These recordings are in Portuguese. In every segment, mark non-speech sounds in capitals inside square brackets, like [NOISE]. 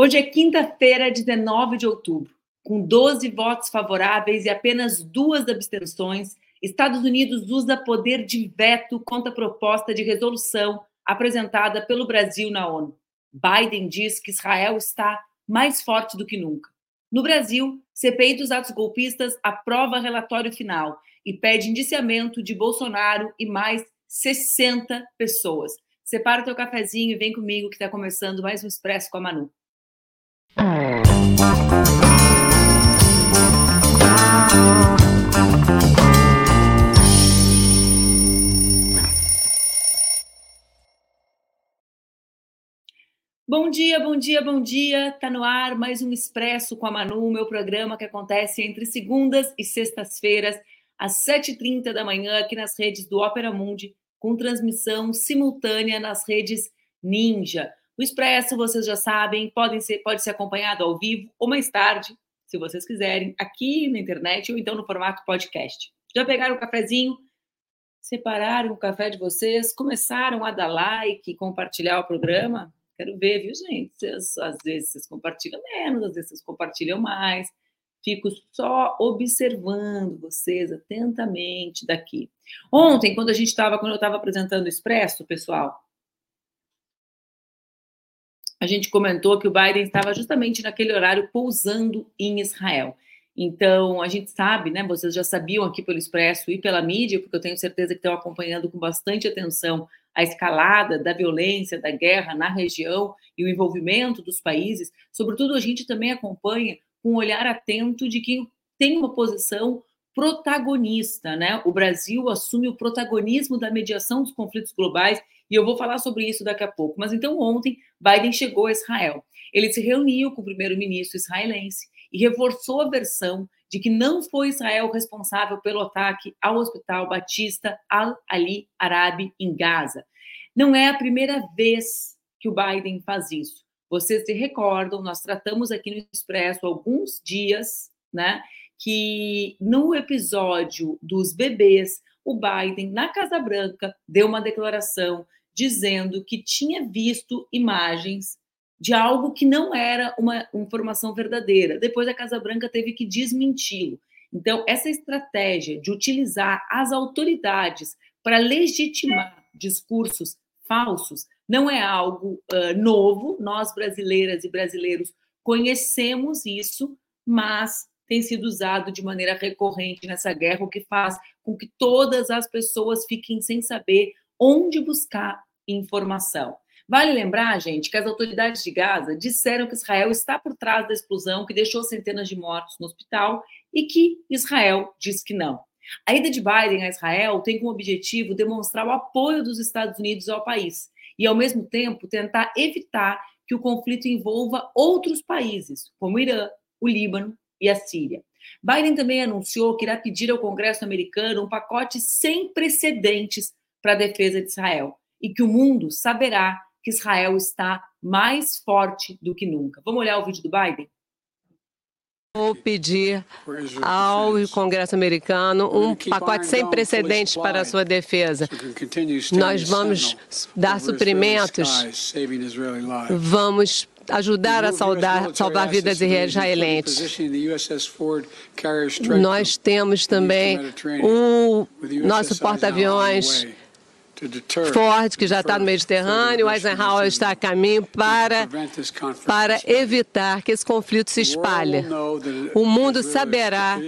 Hoje é quinta-feira, 19 de outubro. Com 12 votos favoráveis e apenas duas abstenções, Estados Unidos usa poder de veto contra a proposta de resolução apresentada pelo Brasil na ONU. Biden diz que Israel está mais forte do que nunca. No Brasil, CPI dos atos golpistas aprova relatório final e pede indiciamento de Bolsonaro e mais 60 pessoas. Separa o teu cafezinho e vem comigo que está começando mais um Expresso com a Manu. Bom dia, bom dia, bom dia. Tá no ar mais um Expresso com a Manu, meu programa que acontece entre segundas e sextas-feiras, às 7h30 da manhã, aqui nas redes do Opera Mundi, com transmissão simultânea nas redes Ninja. O Expresso, vocês já sabem, pode ser, pode ser acompanhado ao vivo ou mais tarde, se vocês quiserem, aqui na internet ou então no formato podcast. Já pegaram o cafezinho? Separaram o café de vocês? Começaram a dar like, compartilhar o programa? Quero ver, viu, gente? Vocês, às vezes vocês compartilham menos, às vezes vocês compartilham mais. Fico só observando vocês atentamente daqui. Ontem, quando a gente estava, quando eu estava apresentando o Expresso, pessoal, a gente comentou que o Biden estava justamente naquele horário pousando em Israel. Então, a gente sabe, né? Vocês já sabiam aqui pelo Expresso e pela mídia, porque eu tenho certeza que estão acompanhando com bastante atenção a escalada da violência, da guerra na região e o envolvimento dos países. Sobretudo, a gente também acompanha com um olhar atento de quem tem uma posição protagonista, né? O Brasil assume o protagonismo da mediação dos conflitos globais e eu vou falar sobre isso daqui a pouco. Mas então, ontem, Biden chegou a Israel. Ele se reuniu com o primeiro-ministro israelense e reforçou a versão de que não foi Israel responsável pelo ataque ao Hospital Batista Al-Ali Arabi em Gaza. Não é a primeira vez que o Biden faz isso. Vocês se recordam, nós tratamos aqui no Expresso alguns dias, né, que no episódio dos bebês, o Biden, na Casa Branca, deu uma declaração dizendo que tinha visto imagens de algo que não era uma informação verdadeira. Depois a Casa Branca teve que desmenti-lo. Então, essa estratégia de utilizar as autoridades para legitimar discursos falsos não é algo uh, novo. Nós, brasileiras e brasileiros, conhecemos isso, mas tem sido usado de maneira recorrente nessa guerra, o que faz com que todas as pessoas fiquem sem saber onde buscar informação. Vale lembrar, gente, que as autoridades de Gaza disseram que Israel está por trás da explosão que deixou centenas de mortos no hospital e que Israel diz que não. A ida de Biden a Israel tem como objetivo demonstrar o apoio dos Estados Unidos ao país e, ao mesmo tempo, tentar evitar que o conflito envolva outros países, como o Irã, o Líbano e a Síria. Biden também anunciou que irá pedir ao Congresso americano um pacote sem precedentes para a defesa de Israel e que o mundo saberá que Israel está mais forte do que nunca. Vamos olhar o vídeo do Biden? Vou pedir ao Congresso americano um pacote sem precedentes para a sua defesa. Nós vamos dar suprimentos, vamos ajudar a saudar, salvar vidas israelenses. Nós temos também um nosso porta-aviões Ford, que já está no Mediterrâneo, Eisenhower está a caminho para, para evitar que esse conflito se espalhe. O mundo saberá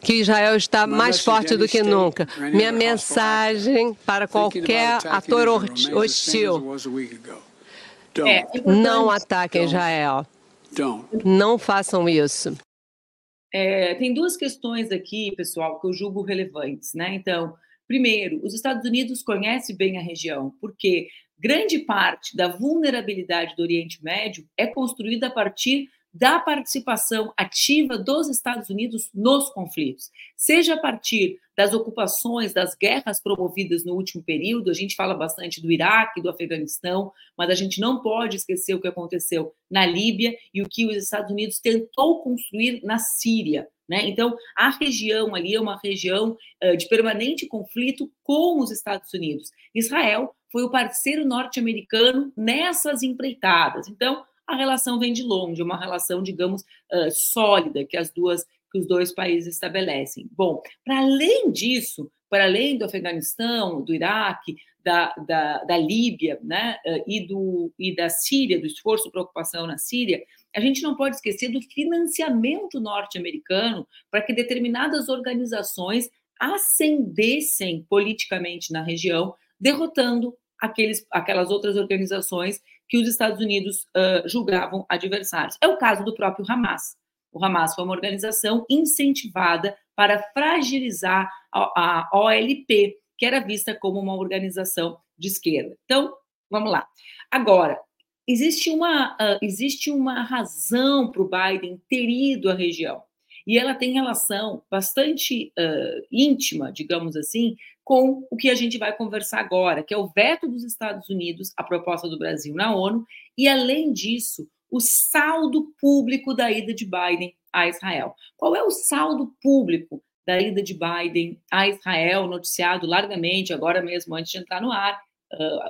que Israel está mais forte do que nunca. Minha mensagem para qualquer ator hostil é, não ataquem Israel. Não façam isso. É, tem duas questões aqui, pessoal, que eu julgo relevantes, né? Então, primeiro, os Estados Unidos conhecem bem a região, porque grande parte da vulnerabilidade do Oriente Médio é construída a partir da participação ativa dos Estados Unidos nos conflitos, seja a partir das ocupações, das guerras promovidas no último período, a gente fala bastante do Iraque, do Afeganistão, mas a gente não pode esquecer o que aconteceu na Líbia e o que os Estados Unidos tentou construir na Síria. Né? Então, a região ali é uma região uh, de permanente conflito com os Estados Unidos. Israel foi o parceiro norte-americano nessas empreitadas. Então, a relação vem de longe, uma relação, digamos, uh, sólida que as duas que os dois países estabelecem. Bom, para além disso, para além do Afeganistão, do Iraque, da, da, da Líbia né, e, do, e da Síria, do esforço para ocupação na Síria, a gente não pode esquecer do financiamento norte-americano para que determinadas organizações ascendessem politicamente na região, derrotando aqueles, aquelas outras organizações que os Estados Unidos uh, julgavam adversários. É o caso do próprio Hamas. O Hamas foi uma organização incentivada para fragilizar a, a OLP, que era vista como uma organização de esquerda. Então, vamos lá. Agora, existe uma, uh, existe uma razão para o Biden ter ido à região. E ela tem relação bastante uh, íntima, digamos assim, com o que a gente vai conversar agora, que é o veto dos Estados Unidos à proposta do Brasil na ONU, e além disso, o saldo público da ida de Biden a Israel. Qual é o saldo público da ida de Biden a Israel, noticiado largamente, agora mesmo, antes de entrar no ar,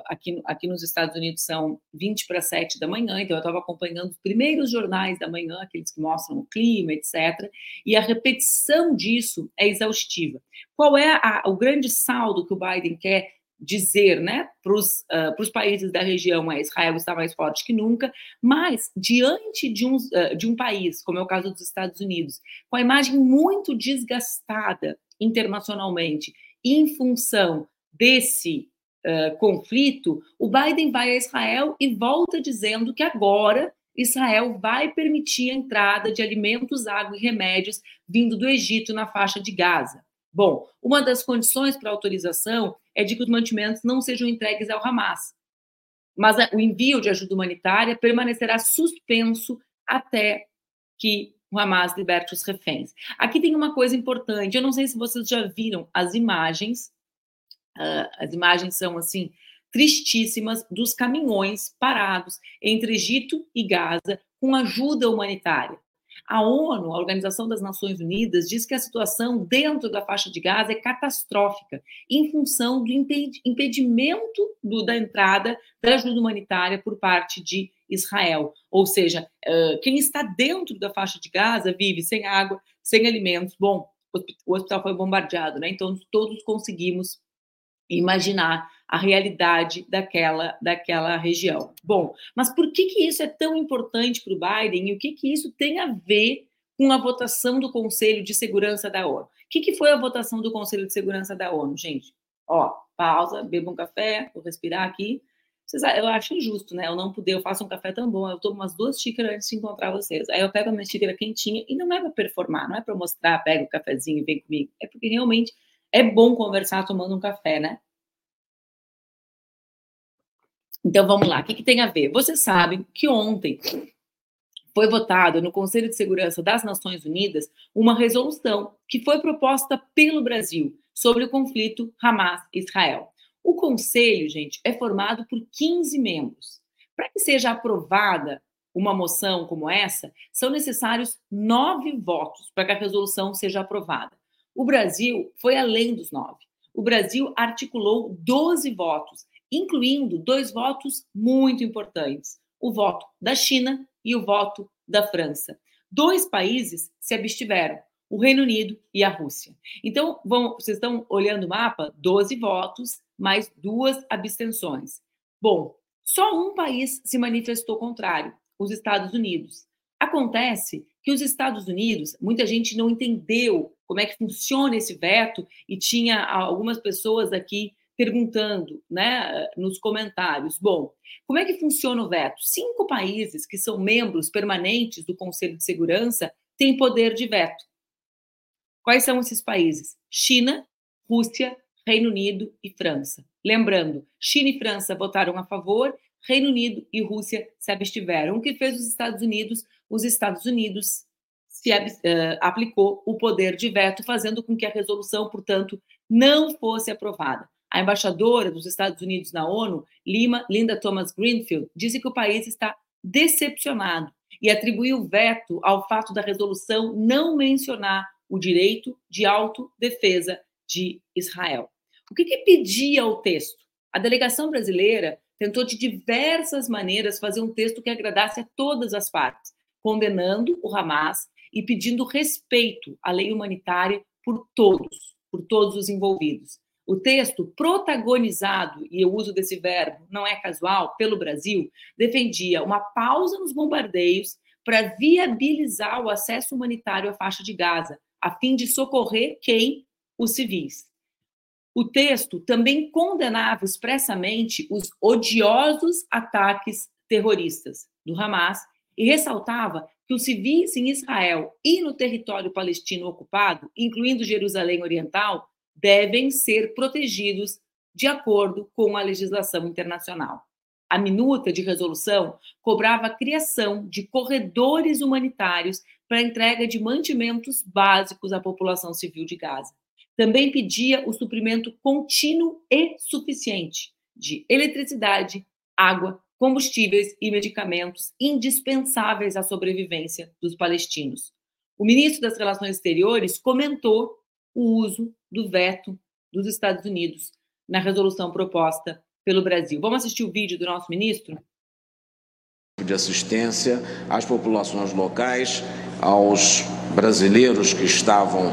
aqui, aqui nos Estados Unidos são 20 para 7 da manhã, então eu estava acompanhando os primeiros jornais da manhã, aqueles que mostram o clima, etc. E a repetição disso é exaustiva. Qual é a, o grande saldo que o Biden quer dizer né, para os uh, países da região? É Israel está mais forte que nunca, mas diante de um, uh, de um país, como é o caso dos Estados Unidos, com a imagem muito desgastada internacionalmente, em função desse uh, conflito, o Biden vai a Israel e volta dizendo que agora Israel vai permitir a entrada de alimentos, água e remédios vindo do Egito na faixa de Gaza. Bom, uma das condições para autorização é de que os mantimentos não sejam entregues ao Hamas. Mas o envio de ajuda humanitária permanecerá suspenso até que o Hamas liberte os reféns. Aqui tem uma coisa importante, eu não sei se vocês já viram as imagens Uh, as imagens são assim tristíssimas dos caminhões parados entre Egito e Gaza com ajuda humanitária. A ONU, a Organização das Nações Unidas, diz que a situação dentro da faixa de Gaza é catastrófica, em função do impedimento do, da entrada da ajuda humanitária por parte de Israel. Ou seja, uh, quem está dentro da faixa de Gaza vive sem água, sem alimentos. Bom, o hospital foi bombardeado, né? Então todos conseguimos imaginar a realidade daquela, daquela região. Bom, mas por que, que isso é tão importante para o Biden e o que, que isso tem a ver com a votação do Conselho de Segurança da ONU? O que, que foi a votação do Conselho de Segurança da ONU, gente? Ó, pausa, beba um café, vou respirar aqui. Vocês, eu acho injusto, né? Eu não poder, eu faço um café tão bom, eu tomo umas duas xícaras antes de encontrar vocês. Aí eu pego a minha xícara quentinha e não é para performar, não é para mostrar, pega o cafezinho e vem comigo. É porque realmente é bom conversar tomando um café, né? Então vamos lá, o que, que tem a ver? Vocês sabem que ontem foi votada no Conselho de Segurança das Nações Unidas uma resolução que foi proposta pelo Brasil sobre o conflito Hamas-Israel. O Conselho, gente, é formado por 15 membros. Para que seja aprovada uma moção como essa, são necessários nove votos para que a resolução seja aprovada. O Brasil foi além dos nove. O Brasil articulou 12 votos, incluindo dois votos muito importantes: o voto da China e o voto da França. Dois países se abstiveram, o Reino Unido e a Rússia. Então, vão, vocês estão olhando o mapa? 12 votos, mais duas abstenções. Bom, só um país se manifestou contrário, os Estados Unidos. Acontece que os Estados Unidos, muita gente não entendeu como é que funciona esse veto e tinha algumas pessoas aqui perguntando, né, nos comentários. Bom, como é que funciona o veto? Cinco países que são membros permanentes do Conselho de Segurança têm poder de veto. Quais são esses países? China, Rússia, Reino Unido e França. Lembrando, China e França votaram a favor, Reino Unido e Rússia se abstiveram. O que fez os Estados Unidos? Os Estados Unidos se uh, aplicou o poder de veto, fazendo com que a resolução, portanto, não fosse aprovada. A embaixadora dos Estados Unidos na ONU, Lima, Linda Thomas Greenfield, disse que o país está decepcionado e atribuiu veto ao fato da resolução não mencionar o direito de autodefesa de Israel. O que, que pedia o texto? A delegação brasileira tentou de diversas maneiras fazer um texto que agradasse a todas as partes, condenando o Hamas e pedindo respeito à lei humanitária por todos, por todos os envolvidos. O texto, protagonizado, e eu uso desse verbo, não é casual, pelo Brasil, defendia uma pausa nos bombardeios para viabilizar o acesso humanitário à faixa de Gaza, a fim de socorrer quem? Os civis. O texto também condenava expressamente os odiosos ataques terroristas do Hamas e ressaltava que os civis em Israel e no território palestino ocupado, incluindo Jerusalém Oriental, devem ser protegidos de acordo com a legislação internacional. A minuta de resolução cobrava a criação de corredores humanitários para entrega de mantimentos básicos à população civil de Gaza. Também pedia o suprimento contínuo e suficiente de eletricidade, água, combustíveis e medicamentos indispensáveis à sobrevivência dos palestinos. O ministro das Relações Exteriores comentou o uso do veto dos Estados Unidos na resolução proposta pelo Brasil. Vamos assistir o vídeo do nosso ministro? De assistência às populações locais, aos brasileiros que estavam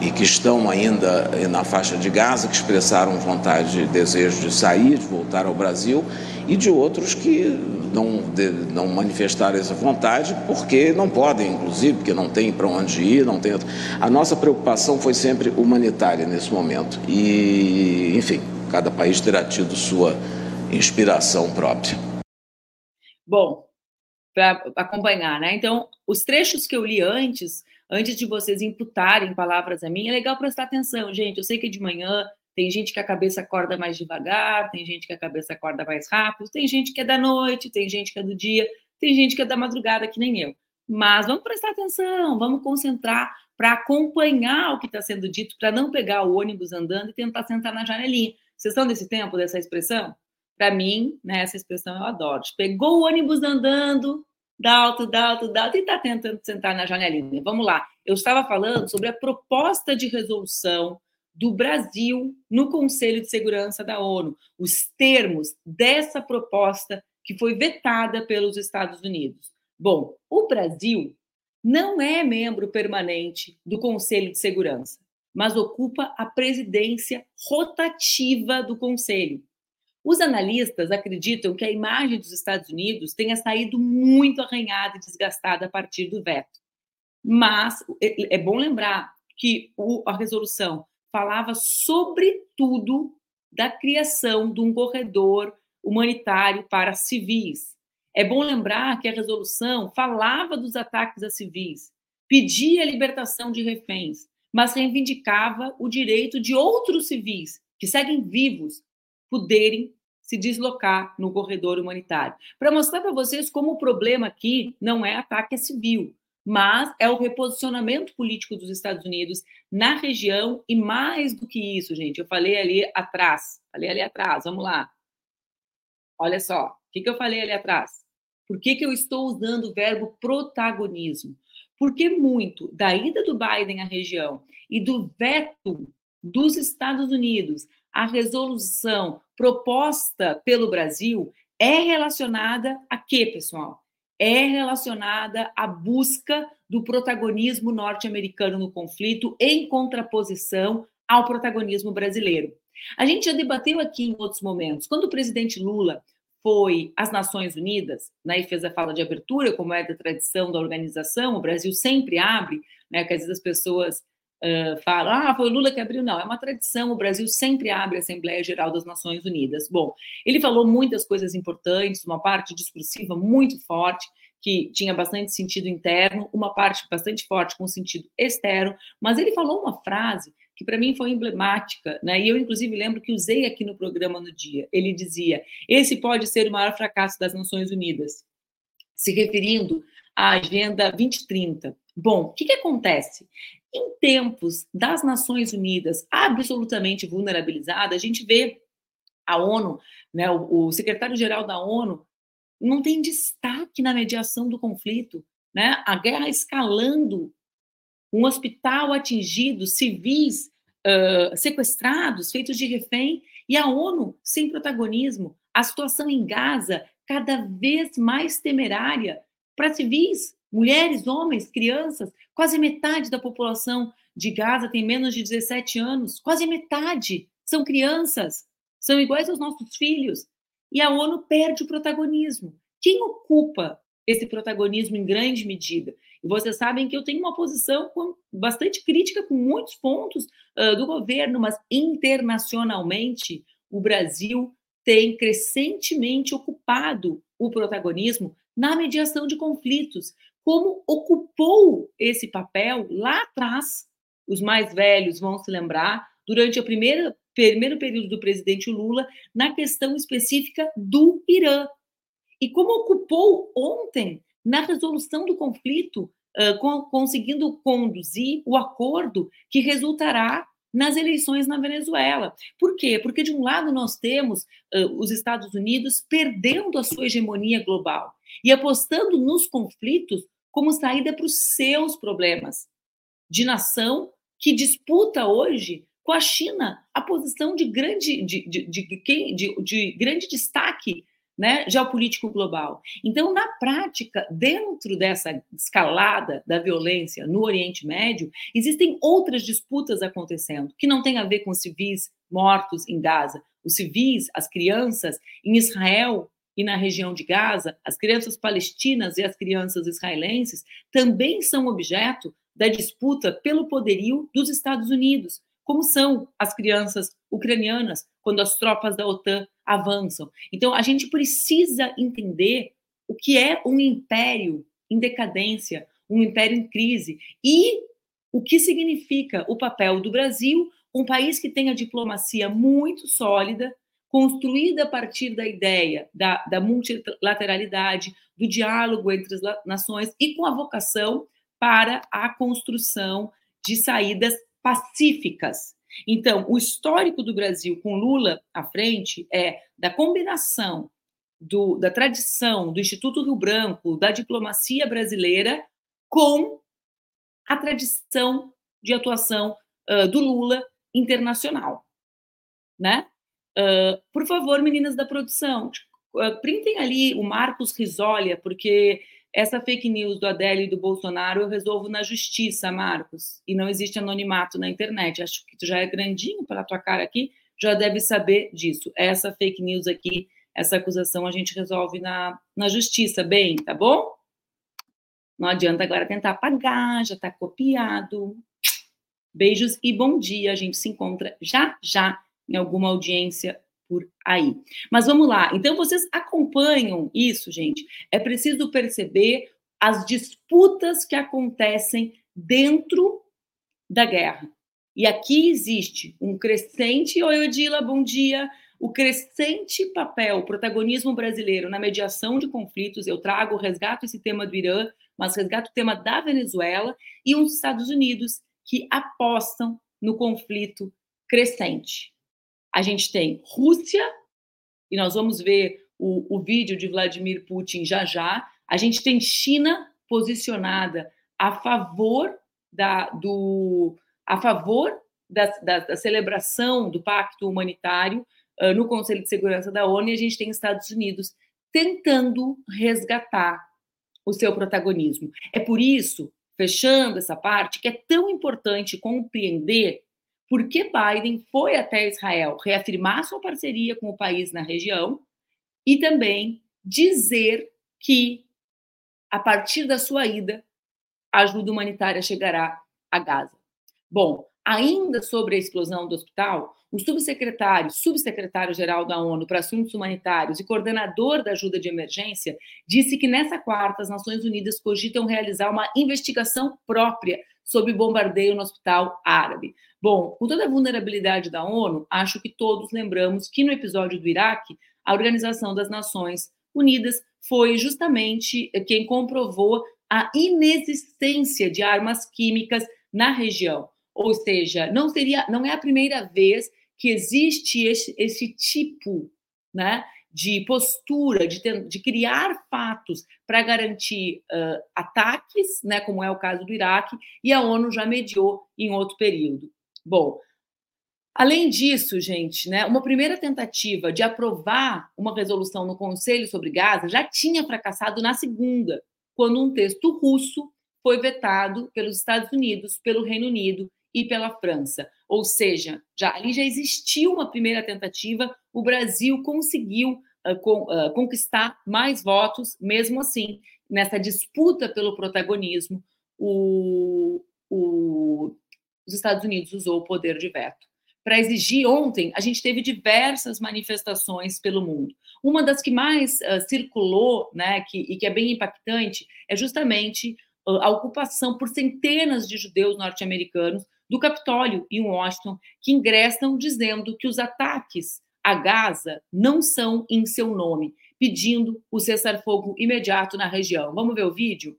e que estão ainda na faixa de Gaza, que expressaram vontade e desejo de sair, de voltar ao Brasil, e de outros que não, de, não manifestaram essa vontade porque não podem, inclusive, porque não tem para onde ir, não tem. A nossa preocupação foi sempre humanitária nesse momento. E, enfim, cada país terá tido sua inspiração própria. Bom, para acompanhar, né? Então, os trechos que eu li antes antes de vocês imputarem palavras a mim, é legal prestar atenção, gente. Eu sei que de manhã tem gente que a cabeça acorda mais devagar, tem gente que a cabeça acorda mais rápido, tem gente que é da noite, tem gente que é do dia, tem gente que é da madrugada, que nem eu. Mas vamos prestar atenção, vamos concentrar para acompanhar o que está sendo dito, para não pegar o ônibus andando e tentar sentar na janelinha. Vocês são desse tempo, dessa expressão? Para mim, né, essa expressão eu adoro. Pegou o ônibus andando, dá alto, dá alto, dá alto, e está tentando sentar na janelinha. Vamos lá. Eu estava falando sobre a proposta de resolução do Brasil no Conselho de Segurança da ONU, os termos dessa proposta que foi vetada pelos Estados Unidos. Bom, o Brasil não é membro permanente do Conselho de Segurança, mas ocupa a presidência rotativa do Conselho. Os analistas acreditam que a imagem dos Estados Unidos tenha saído muito arranhada e desgastada a partir do veto. Mas é, é bom lembrar que a resolução falava sobretudo da criação de um corredor humanitário para civis. É bom lembrar que a resolução falava dos ataques a civis, pedia a libertação de reféns, mas reivindicava o direito de outros civis que seguem vivos poderem se deslocar no corredor humanitário. Para mostrar para vocês como o problema aqui não é ataque civil, mas é o reposicionamento político dos Estados Unidos na região e mais do que isso, gente, eu falei ali atrás, falei ali atrás, vamos lá. Olha só, o que, que eu falei ali atrás? Por que, que eu estou usando o verbo protagonismo? Porque muito da ida do Biden à região e do veto dos Estados Unidos a resolução proposta pelo Brasil é relacionada a quê, pessoal? É relacionada à busca do protagonismo norte-americano no conflito em contraposição ao protagonismo brasileiro. A gente já debateu aqui em outros momentos. Quando o presidente Lula foi às Nações Unidas, né, e fez a fala de abertura, como é da tradição da organização, o Brasil sempre abre, né, que às vezes as pessoas uh, falam, ah, foi o Lula que abriu. Não, é uma tradição, o Brasil sempre abre a Assembleia Geral das Nações Unidas. Bom, ele falou muitas coisas importantes, uma parte discursiva muito forte, que tinha bastante sentido interno, uma parte bastante forte com sentido externo, mas ele falou uma frase que para mim foi emblemática, né? E eu inclusive lembro que usei aqui no programa no dia. Ele dizia: "Esse pode ser o maior fracasso das Nações Unidas", se referindo à Agenda 2030. Bom, o que, que acontece? Em tempos das Nações Unidas absolutamente vulnerabilizada, a gente vê a ONU, né, o, o secretário-geral da ONU não tem destaque na mediação do conflito, né? A guerra escalando, um hospital atingido, civis uh, sequestrados, feitos de refém, e a ONU sem protagonismo. A situação em Gaza cada vez mais temerária para civis, mulheres, homens, crianças. Quase metade da população de Gaza tem menos de 17 anos, quase metade são crianças, são iguais aos nossos filhos. E a ONU perde o protagonismo. Quem ocupa esse protagonismo em grande medida? E vocês sabem que eu tenho uma posição bastante crítica com muitos pontos uh, do governo, mas internacionalmente o Brasil tem crescentemente ocupado o protagonismo na mediação de conflitos, como ocupou esse papel lá atrás. Os mais velhos vão se lembrar, durante o primeiro, primeiro período do presidente Lula, na questão específica do Irã. E como ocupou ontem na resolução do conflito, conseguindo conduzir o acordo que resultará nas eleições na Venezuela. Por quê? Porque, de um lado, nós temos uh, os Estados Unidos perdendo a sua hegemonia global e apostando nos conflitos como saída para os seus problemas de nação que disputa hoje com a China a posição de grande, de, de, de, de, de grande destaque né, geopolítico global. Então, na prática, dentro dessa escalada da violência no Oriente Médio, existem outras disputas acontecendo que não têm a ver com civis mortos em Gaza. Os civis, as crianças em Israel e na região de Gaza, as crianças palestinas e as crianças israelenses também são objeto da disputa pelo poderio dos Estados Unidos, como são as crianças ucranianas quando as tropas da OTAN avançam. Então, a gente precisa entender o que é um império em decadência, um império em crise e o que significa o papel do Brasil, um país que tem a diplomacia muito sólida, construída a partir da ideia da, da multilateralidade, do diálogo entre as nações e com a vocação para a construção de saídas pacíficas. Então, o histórico do Brasil com Lula à frente é da combinação do, da tradição do Instituto Rio Branco, da diplomacia brasileira, com a tradição de atuação uh, do Lula internacional. Né? Uh, por favor, meninas da produção, uh, printem ali o Marcos Risolia, porque essa fake news do Adélio e do Bolsonaro eu resolvo na justiça, Marcos. E não existe anonimato na internet. Acho que tu já é grandinho pela tua cara aqui, já deve saber disso. Essa fake news aqui, essa acusação a gente resolve na, na justiça, bem, tá bom? Não adianta agora tentar apagar, já tá copiado. Beijos e bom dia. A gente se encontra já já em alguma audiência por aí. Mas vamos lá. Então, vocês acompanham isso, gente. É preciso perceber as disputas que acontecem dentro da guerra. E aqui existe um crescente. Oi, Odila, bom dia. O crescente papel, o protagonismo brasileiro na mediação de conflitos. Eu trago, resgato esse tema do Irã, mas resgato o tema da Venezuela e os Estados Unidos que apostam no conflito crescente a gente tem Rússia, e nós vamos ver o, o vídeo de Vladimir Putin já já. A gente tem China posicionada a favor da, do, a favor da, da, da celebração do pacto humanitário uh, no Conselho de Segurança da ONU, e a gente tem Estados Unidos tentando resgatar o seu protagonismo. É por isso, fechando essa parte, que é tão importante compreender por que Biden foi até Israel reafirmar sua parceria com o país na região e também dizer que, a partir da sua ida, a ajuda humanitária chegará a Gaza. Bom, ainda sobre a explosão do hospital, o subsecretário, subsecretário-geral da ONU para Assuntos Humanitários e coordenador da ajuda de emergência, disse que nessa quarta as Nações Unidas cogitam realizar uma investigação própria sobre bombardeio no hospital árabe. Bom, com toda a vulnerabilidade da ONU, acho que todos lembramos que no episódio do Iraque, a Organização das Nações Unidas foi justamente quem comprovou a inexistência de armas químicas na região. Ou seja, não seria, não é a primeira vez que existe esse, esse tipo né, de postura, de, ter, de criar fatos para garantir uh, ataques, né, como é o caso do Iraque, e a ONU já mediou em outro período. Bom, Além disso, gente, né, uma primeira tentativa de aprovar uma resolução no Conselho sobre Gaza já tinha fracassado na segunda, quando um texto russo foi vetado pelos Estados Unidos, pelo Reino Unido e pela França. Ou seja, já ali já existiu uma primeira tentativa, o Brasil conseguiu uh, con, uh, conquistar mais votos, mesmo assim, nessa disputa pelo protagonismo, o, o, os Estados Unidos usou o poder de veto. Para exigir, ontem, a gente teve diversas manifestações pelo mundo. Uma das que mais uh, circulou, né, que, e que é bem impactante, é justamente a ocupação por centenas de judeus norte-americanos do Capitólio em Washington, que ingressam dizendo que os ataques a Gaza não são em seu nome, pedindo o cessar-fogo imediato na região. Vamos ver o vídeo?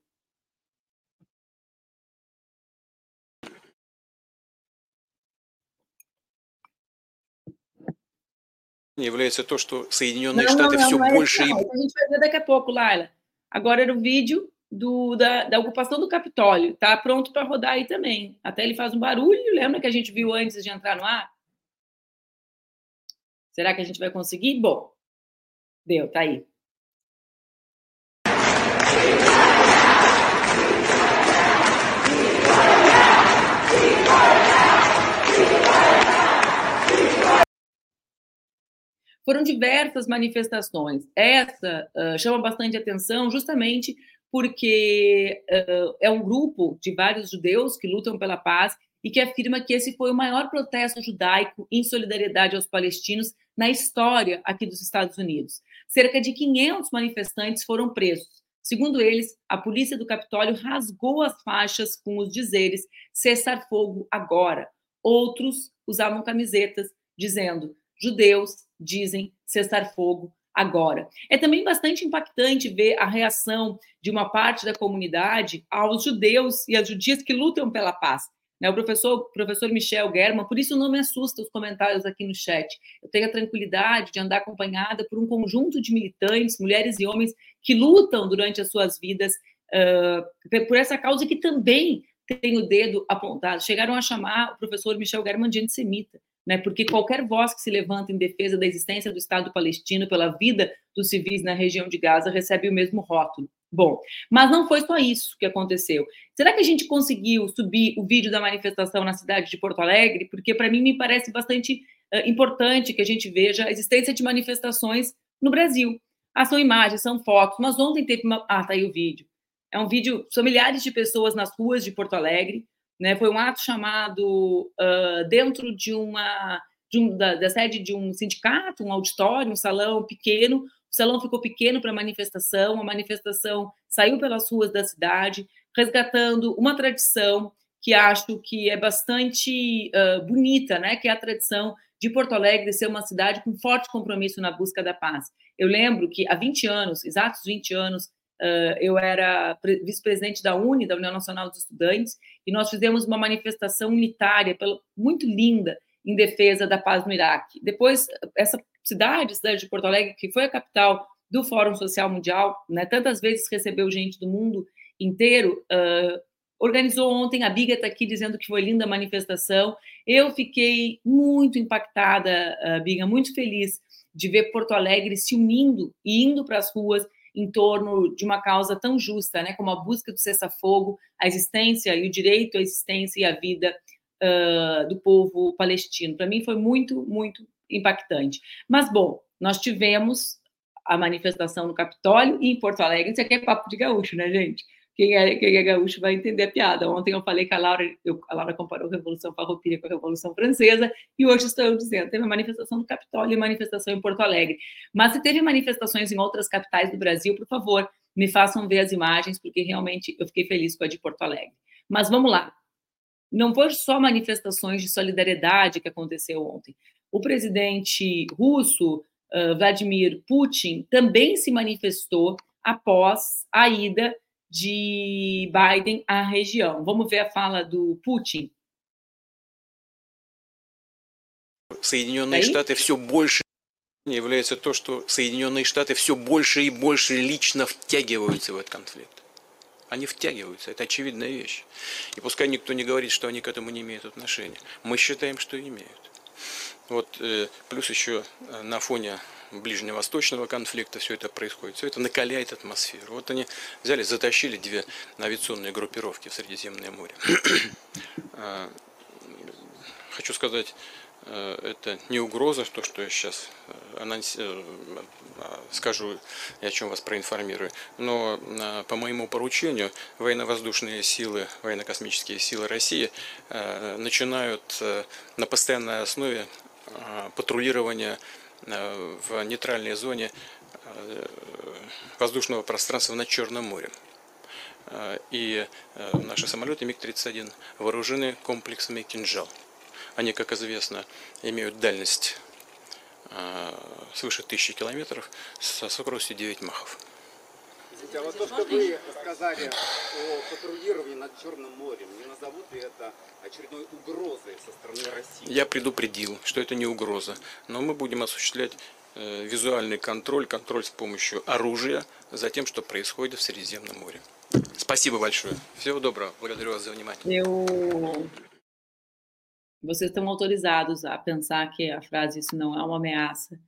является то, что Соединенные não, Штаты não, все não, больше... Não, a gente vai ver daqui a pouco, Laila. Agora era o vídeo do, da, da, ocupação do Capitólio. Está pronto para rodar aí também. Até ele faz um barulho. Lembra que a gente viu antes de entrar no ar? Será que a gente vai conseguir? Bom, deu, tá aí. Foram diversas manifestações. Essa uh, chama bastante atenção justamente porque uh, é um grupo de vários judeus que lutam pela paz e que afirma que esse foi o maior protesto judaico em solidariedade aos palestinos na história aqui dos Estados Unidos. Cerca de 500 manifestantes foram presos. Segundo eles, a polícia do Capitólio rasgou as faixas com os dizeres cessar fogo agora. Outros usavam camisetas dizendo judeus dizem cessar fogo agora. É também bastante impactante ver a reação de uma parte da comunidade aos judeus e às judias que lutam pela paz. Né, o professor, professor Michel German, por isso não me assusta os comentários aqui no chat. Eu tenho a tranquilidade de andar acompanhada por um conjunto de militantes, mulheres e homens, que lutam durante as suas vidas uh, por essa causa que também tem o dedo apontado. Chegaram a chamar o professor Michel German de antissemita né? Porque qualquer voz que se levanta em defesa da existência do Estado palestino pela vida dos civis na região de Gaza recebe o mesmo rótulo. Bom, mas não foi só isso que aconteceu. Será que a gente conseguiu subir o vídeo da manifestação na cidade de Porto Alegre? Porque para mim me parece bastante uh, importante que a gente veja a existência de manifestações no Brasil. Ah, são imagens, são fotos, mas ontem teve uma. Ah, tá aí o vídeo. É um vídeo, são milhares de pessoas nas ruas de Porto Alegre, né? Foi um ato chamado uh, dentro de uma de um, da, da, sede de um sindicato, um auditório, um salão pequeno. O salão ficou pequeno para a manifestação. A manifestação saiu pelas ruas da cidade, resgatando uma tradição que acho que é bastante uh, bonita, né? Que é a tradição de Porto Alegre ser uma cidade com forte compromisso na busca da paz. Eu lembro que há 20 anos, exatos 20 anos, Uh, eu era vice-presidente da UNE, da União Nacional dos Estudantes, e nós fizemos uma manifestação unitária, muito linda, em defesa da paz no Iraque. Depois, essa cidade, cidade de Porto Alegre, que foi a capital do Fórum Social Mundial, né, tantas vezes recebeu gente do mundo inteiro, uh, organizou ontem, a Biga está aqui dizendo que foi linda a manifestação. Eu fiquei muito impactada, uh, Biga, muito feliz de ver Porto Alegre se unindo e indo para as ruas em torno de uma causa tão justa, né, como a busca do cessar-fogo, a existência e o direito à existência e à vida uh, do povo palestino. Para mim foi muito, muito impactante. Mas, bom, nós tivemos a manifestação no Capitólio e em Porto Alegre. Isso aqui é papo de gaúcho, né, gente? Quem é, quem é gaúcho vai entender a piada. Ontem eu falei que a Laura, eu, a Laura comparou a Revolução Farroupilha com a Revolução Francesa, e hoje estou dizendo, teve manifestação no Capitólio e manifestação em Porto Alegre. Mas se teve manifestações em outras capitais do Brasil, por favor, me façam ver as imagens, porque realmente eu fiquei feliz com a de Porto Alegre. Mas vamos lá. Não foi só manifestações de solidariedade que aconteceu ontem. O presidente russo, uh, Vladimir Putin, também se manifestou após a ida de Biden à região. Vamos ver a fala do Putin. Соединенные Штаты все больше является то, что Соединенные Штаты все больше и больше лично втягиваются в этот конфликт. Они втягиваются, это очевидная вещь. И пускай никто не говорит, что они к этому не имеют отношения. Мы считаем, что имеют. Вот, э, плюс еще на фоне ближневосточного конфликта все это происходит. Все это накаляет атмосферу. Вот они взяли, затащили две авиационные группировки в Средиземное море. [CLEARS THROAT] Хочу сказать, Э, это не угроза, то, что я сейчас э, анонс... Э, скажу, о чем вас проинформирую. Но по моему поручению военно-воздушные силы, военно-космические силы России начинают на постоянной основе патрулирование в нейтральной зоне воздушного пространства над Черным морем. И наши самолеты МиГ-31 вооружены комплексами «Кинжал». Они, как известно, имеют дальность э, свыше тысячи километров со скоростью 9 махов. Извините, а вот то, что вы сказали о патрулировании над Черным морем, не назовут ли это очередной угрозой со стороны России? Я предупредил, что это не угроза, но мы будем осуществлять э, визуальный контроль, контроль с помощью оружия за тем, что происходит в Средиземном море. Спасибо большое. Всего доброго. Благодарю вас за внимание. vocês estão autorizados a pensar que a frase isso não é uma ameaça,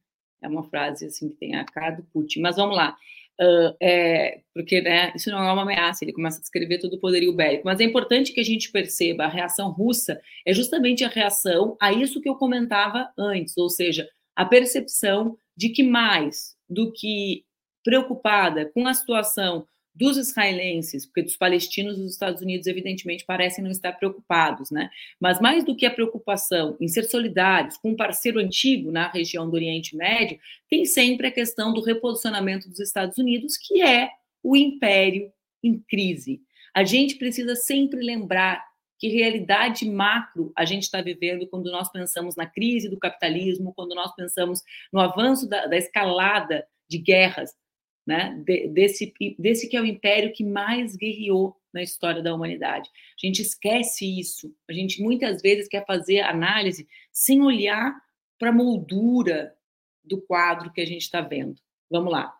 é uma frase assim que tem a cara do Putin. Mas vamos lá, uh, é, porque né, isso não é uma ameaça. Ele começa a descrever todo o poderio bélico. Mas é importante que a gente perceba a reação russa é justamente a reação a isso que eu comentava antes, ou seja, a percepção de que mais do que preocupada com a situação dos israelenses, porque dos palestinos os Estados Unidos evidentemente parecem não estar preocupados, né? Mas mais do que a preocupação em ser solidários com um parceiro antigo na região do Oriente Médio, tem sempre a questão do reposicionamento dos Estados Unidos, que é o império em crise. A gente precisa sempre lembrar que realidade macro a gente está vivendo quando nós pensamos na crise do capitalismo, quando nós pensamos no avanço da, da escalada de guerras né, desse, desse que é o império que mais guerreou na história da humanidade. A gente esquece isso. A gente muitas vezes quer fazer análise sem olhar para a moldura do quadro que a gente está vendo. Vamos lá.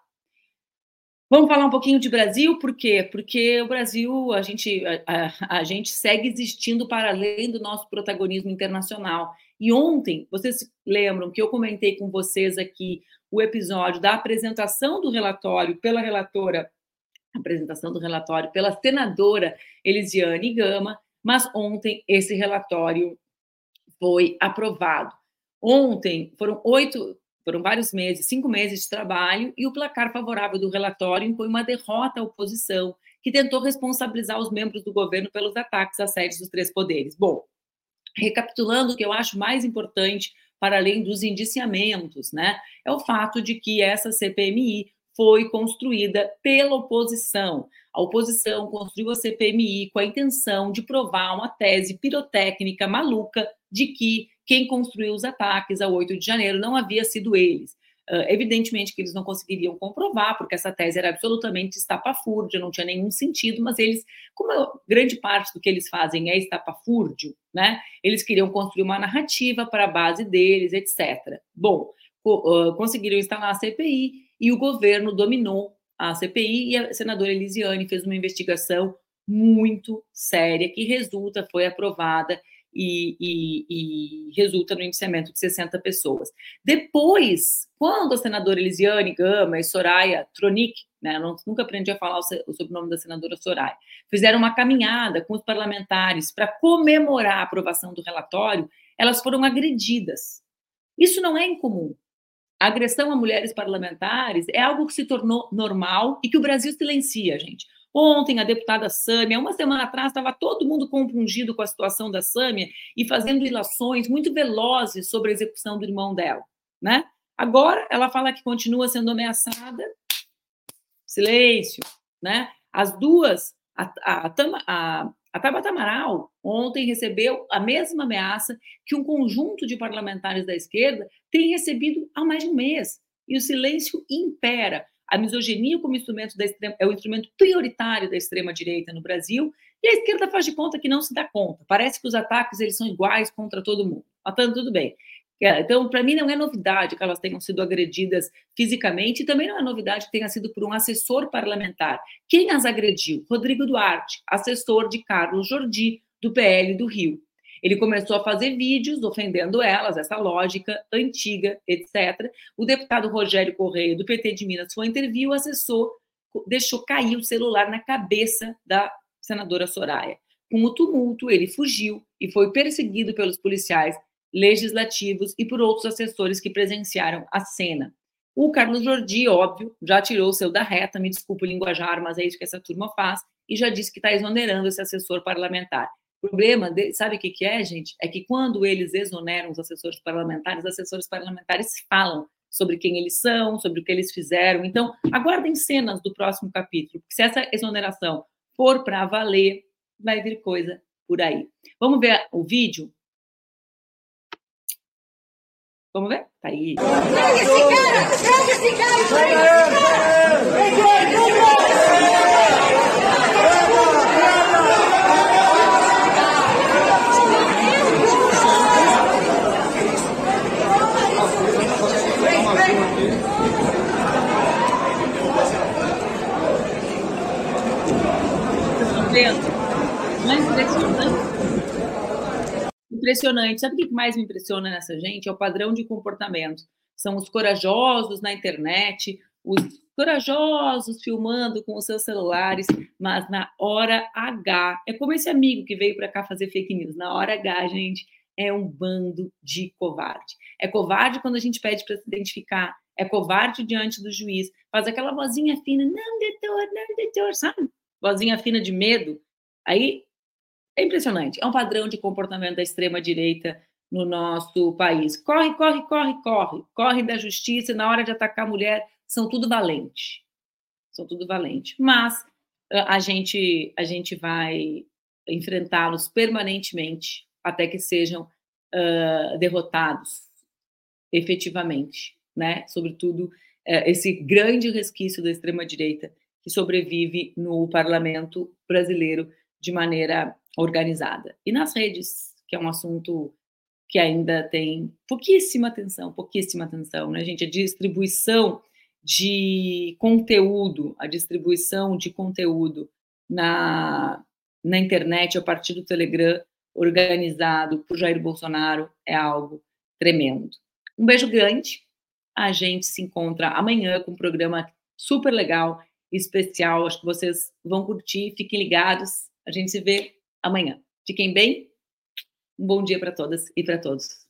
Vamos falar um pouquinho de Brasil, por quê? Porque o Brasil, a gente, a, a gente segue existindo para além do nosso protagonismo internacional. E ontem, vocês lembram que eu comentei com vocês aqui o episódio da apresentação do relatório pela relatora, apresentação do relatório pela senadora Elisiane Gama, mas ontem esse relatório foi aprovado. Ontem foram oito, foram vários meses, cinco meses de trabalho, e o placar favorável do relatório impõe uma derrota à oposição, que tentou responsabilizar os membros do governo pelos ataques às sedes dos três poderes. Bom, recapitulando o que eu acho mais importante para além dos indiciamentos, né? É o fato de que essa CPMI foi construída pela oposição. A oposição construiu a CPMI com a intenção de provar uma tese pirotécnica maluca de que quem construiu os ataques ao 8 de janeiro não havia sido eles. Evidentemente que eles não conseguiriam comprovar, porque essa tese era absolutamente estapafúrdia, não tinha nenhum sentido, mas eles, como grande parte do que eles fazem é estapafúrdio, né? Eles queriam construir uma narrativa para a base deles, etc. Bom, conseguiram instalar a CPI e o governo dominou a CPI e a senadora Elisiane fez uma investigação muito séria que resulta, foi aprovada e, e, e, resulta no indiciamento de 60 pessoas. Depois, quando a senadora Elisiane Gama e Soraya Tronic, né, nunca aprendi a falar o sobrenome da senadora Soraya, fizeram uma caminhada com os parlamentares para comemorar a aprovação do relatório, elas foram agredidas. Isso não é incomum. A agressão a mulheres parlamentares é algo que se tornou normal e que o Brasil silencia, gente. Ontem, a deputada Sâmia, uma semana atrás, estava todo mundo compungido com a situação da Sâmia e fazendo ilações muito velozes sobre a execução do irmão dela. Né? Agora, ela fala que continua sendo ameaçada. Silêncio. Né? As duas, a, a, a, a Tabata Amaral, ontem recebeu a mesma ameaça que um conjunto de parlamentares da esquerda tem recebido há mais de um mês. E o silêncio impera. A misoginia como instrumento da extrema, é o instrumento prioritário da extrema direita no Brasil e a esquerda faz de conta que não se dá conta. Parece que os ataques eles são iguais contra todo mundo. Matando tudo bem. É, então, para mim, não é novidade que elas tenham sido agredidas fisicamente, e também não é novidade que tenha sido por um assessor parlamentar. Quem as agrediu? Rodrigo Duarte, assessor de Carlos Jordi, do PL do Rio. Ele começou a fazer vídeos ofendendo elas, essa lógica antiga, etc. O deputado Rogério Correia, do PT de Minas, foi interview, assessor deixou cair o celular na cabeça da senadora Soraya. Com o tumulto, ele fugiu e foi perseguido pelos policiais legislativos e por outros assessores que presenciaram a cena. O Carlos Jordi, óbvio, já tirou o seu da reta, me desculpe linguajar, mas é isso que essa turma faz, e já disse que está exonerando esse assessor parlamentar. O problema, sabe o que, que é, gente? É que quando eles exoneram os assessores parlamentares, os assessores parlamentares falam sobre quem eles são, sobre o que eles fizeram. Então, aguardem cenas do próximo capítulo, porque se essa exoneração for para valer, vai vir coisa por aí. Vamos ver o vídeo? Vamos ver? Tá aí. Pega esse cara! Pega esse cara! Não é impressionante? Impressionante. Sabe o que mais me impressiona nessa gente? É o padrão de comportamento. São os corajosos na internet, os corajosos filmando com os seus celulares, mas na hora H. É como esse amigo que veio para cá fazer fake news. Na hora H, gente, é um bando de covarde. É covarde quando a gente pede para se identificar. É covarde diante do juiz. Faz aquela vozinha fina, não, doutor, não, doutor, sabe? Vozinha fina de medo. Aí é impressionante. É um padrão de comportamento da extrema-direita no nosso país. Corre, corre, corre, corre. Corre da justiça na hora de atacar a mulher são tudo valente. São tudo valente. Mas a gente, a gente vai enfrentá-los permanentemente até que sejam uh, derrotados efetivamente, né? Sobretudo uh, esse grande resquício da extrema direita que sobrevive no parlamento brasileiro de maneira organizada. E nas redes, que é um assunto que ainda tem pouquíssima atenção, pouquíssima atenção, né, gente? A distribuição de conteúdo, a distribuição de conteúdo na, na internet a partir do Telegram, organizado por Jair Bolsonaro, é algo tremendo. Um beijo grande. A gente se encontra amanhã com um programa super legal, especial. Acho que vocês vão curtir. Fiquem ligados. A gente se vê amanhã. Fiquem bem. Um bom dia para todas e para todos.